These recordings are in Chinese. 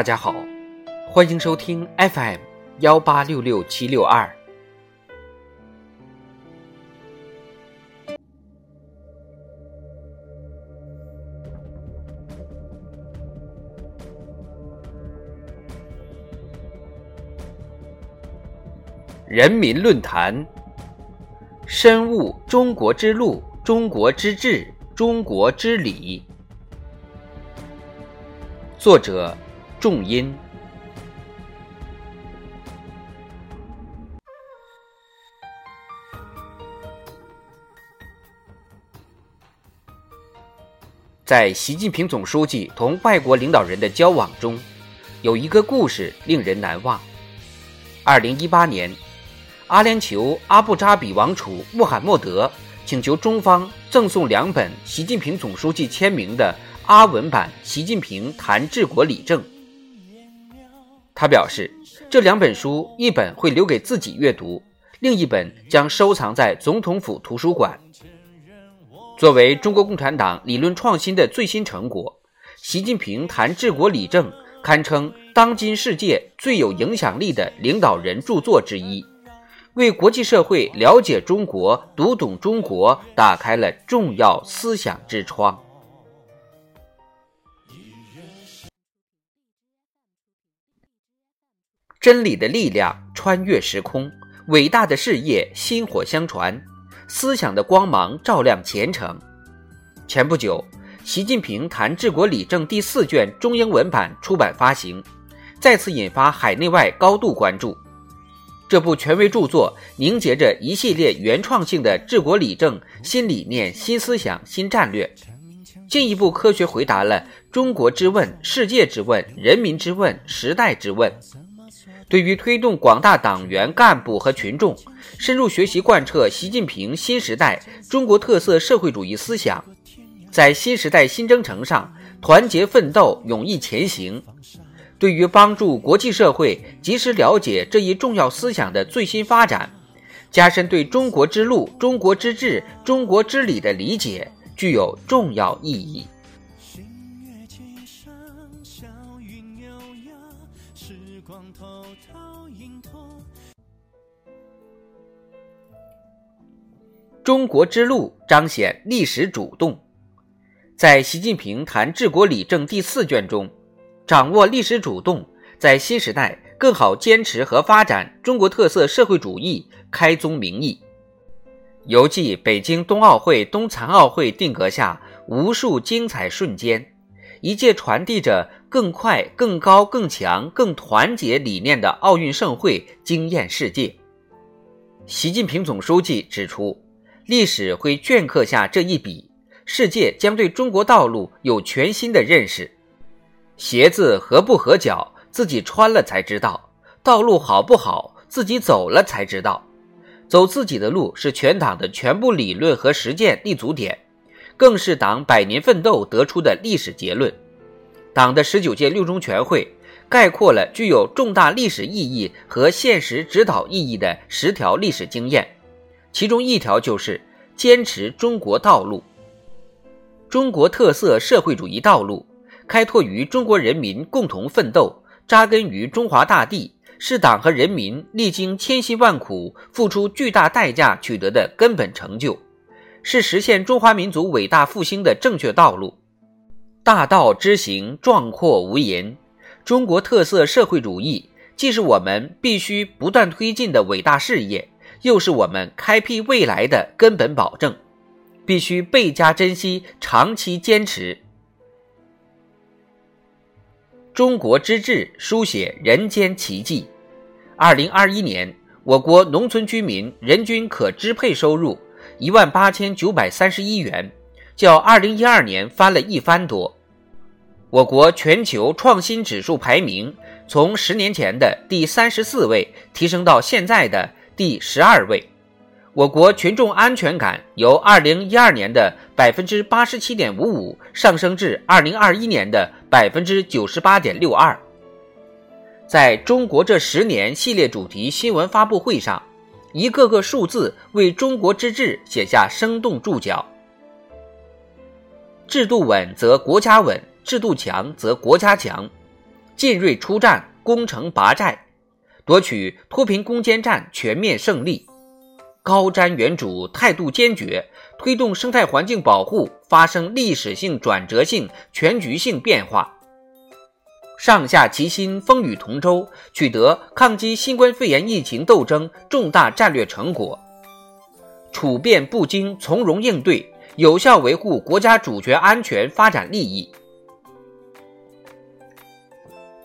大家好，欢迎收听 FM 幺八六六七六二。人民论坛，深悟中国之路、中国之治、中国之理。作者：重音。在习近平总书记同外国领导人的交往中，有一个故事令人难忘。二零一八年。阿联酋阿布扎比王储穆罕默德请求中方赠送两本习近平总书记签名的阿文版《习近平谈治国理政》。他表示，这两本书一本会留给自己阅读，另一本将收藏在总统府图书馆。作为中国共产党理论创新的最新成果，《习近平谈治国理政》堪称当今世界最有影响力的领导人著作之一。为国际社会了解中国、读懂中国打开了重要思想之窗。真理的力量穿越时空，伟大的事业薪火相传，思想的光芒照亮前程。前不久，习近平谈治国理政第四卷中英文版出版发行，再次引发海内外高度关注。这部权威著作凝结着一系列原创性的治国理政新理念、新思想、新战略，进一步科学回答了中国之问、世界之问、人民之问、时代之问。对于推动广大党员干部和群众深入学习贯彻习近平新时代中国特色社会主义思想，在新时代新征程上团结奋斗、勇毅前行。对于帮助国际社会及时了解这一重要思想的最新发展，加深对中国之路、中国之治、中国之理的理解，具有重要意义。中国之路彰显历史主动，在习近平谈治国理政第四卷中。掌握历史主动，在新时代更好坚持和发展中国特色社会主义，开宗明义。犹记北京冬奥会、冬残奥会定格下无数精彩瞬间，一届传递着更快、更高、更强、更团结理念的奥运盛会惊艳世界。习近平总书记指出，历史会镌刻下这一笔，世界将对中国道路有全新的认识。鞋子合不合脚，自己穿了才知道；道路好不好，自己走了才知道。走自己的路是全党的全部理论和实践立足点，更是党百年奋斗得出的历史结论。党的十九届六中全会概括了具有重大历史意义和现实指导意义的十条历史经验，其中一条就是坚持中国道路，中国特色社会主义道路。开拓于中国人民共同奋斗，扎根于中华大地，是党和人民历经千辛万苦、付出巨大代价取得的根本成就，是实现中华民族伟大复兴的正确道路。大道之行壮阔无垠，中国特色社会主义既是我们必须不断推进的伟大事业，又是我们开辟未来的根本保证，必须倍加珍惜，长期坚持。中国之治书写人间奇迹。二零二一年，我国农村居民人均可支配收入一万八千九百三十一元，较二零一二年翻了一番多。我国全球创新指数排名从十年前的第三十四位提升到现在的第十二位。我国群众安全感由二零一二年的百分之八十七点五五上升至二零二一年的百分之九十八点六二。在中国这十年系列主题新闻发布会上，一个个数字为中国之治写下生动注脚。制度稳则国家稳，制度强则国家强。进锐出战，攻城拔寨，夺取脱贫攻坚战全面胜利。高瞻远瞩，态度坚决，推动生态环境保护发生历史性、转折性、全局性变化。上下齐心，风雨同舟，取得抗击新冠肺炎疫情斗争重大战略成果。处变不惊，从容应对，有效维护国家主权、安全、发展利益。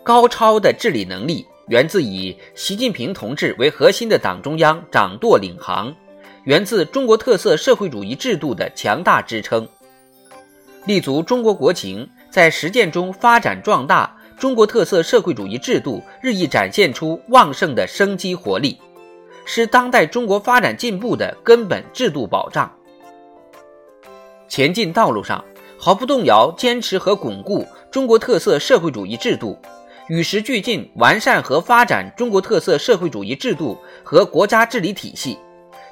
高超的治理能力源自以习近平同志为核心的党中央掌舵领航，源自中国特色社会主义制度的强大支撑。立足中国国情，在实践中发展壮大，中国特色社会主义制度日益展现出旺盛的生机活力，是当代中国发展进步的根本制度保障。前进道路上，毫不动摇坚持和巩固中国特色社会主义制度。与时俱进，完善和发展中国特色社会主义制度和国家治理体系，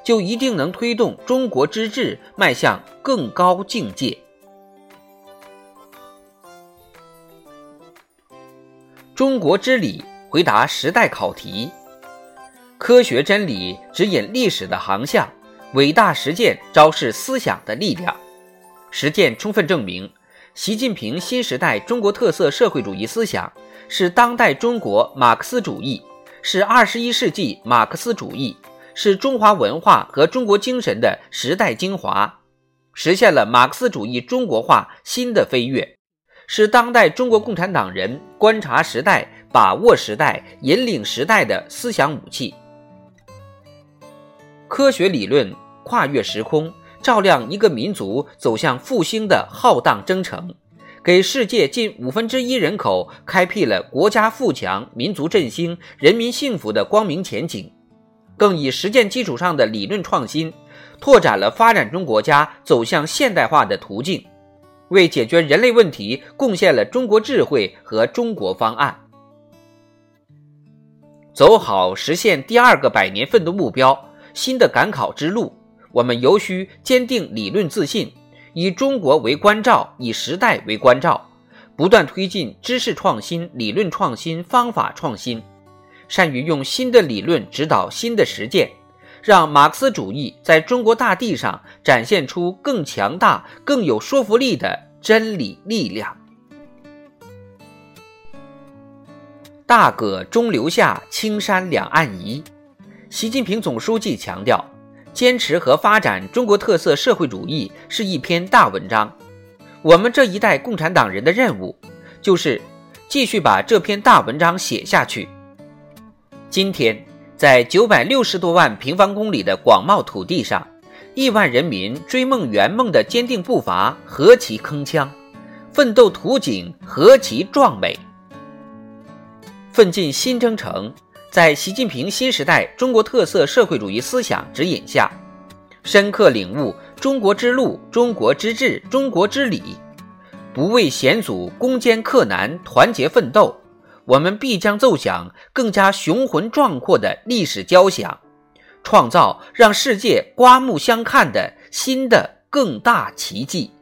就一定能推动中国之治迈向更高境界。中国之理回答时代考题，科学真理指引历史的航向，伟大实践昭示思想的力量。实践充分证明，习近平新时代中国特色社会主义思想。是当代中国马克思主义，是二十一世纪马克思主义，是中华文化和中国精神的时代精华，实现了马克思主义中国化新的飞跃，是当代中国共产党人观察时代、把握时代、引领时代的思想武器。科学理论跨越时空，照亮一个民族走向复兴的浩荡征程。给世界近五分之一人口开辟了国家富强、民族振兴、人民幸福的光明前景，更以实践基础上的理论创新，拓展了发展中国家走向现代化的途径，为解决人类问题贡献了中国智慧和中国方案。走好实现第二个百年奋斗目标新的赶考之路，我们尤需坚定理论自信。以中国为关照，以时代为关照，不断推进知识创新、理论创新、方法创新，善于用新的理论指导新的实践，让马克思主义在中国大地上展现出更强大、更有说服力的真理力量。大葛中流下，青山两岸移。习近平总书记强调。坚持和发展中国特色社会主义是一篇大文章，我们这一代共产党人的任务就是继续把这篇大文章写下去。今天，在九百六十多万平方公里的广袤土地上，亿万人民追梦圆梦的坚定步伐何其铿锵，奋斗图景何其壮美，奋进新征程。在习近平新时代中国特色社会主义思想指引下，深刻领悟中国之路、中国之治、中国之理，不畏险阻，攻坚克难，团结奋斗，我们必将奏响更加雄浑壮阔的历史交响，创造让世界刮目相看的新的更大奇迹。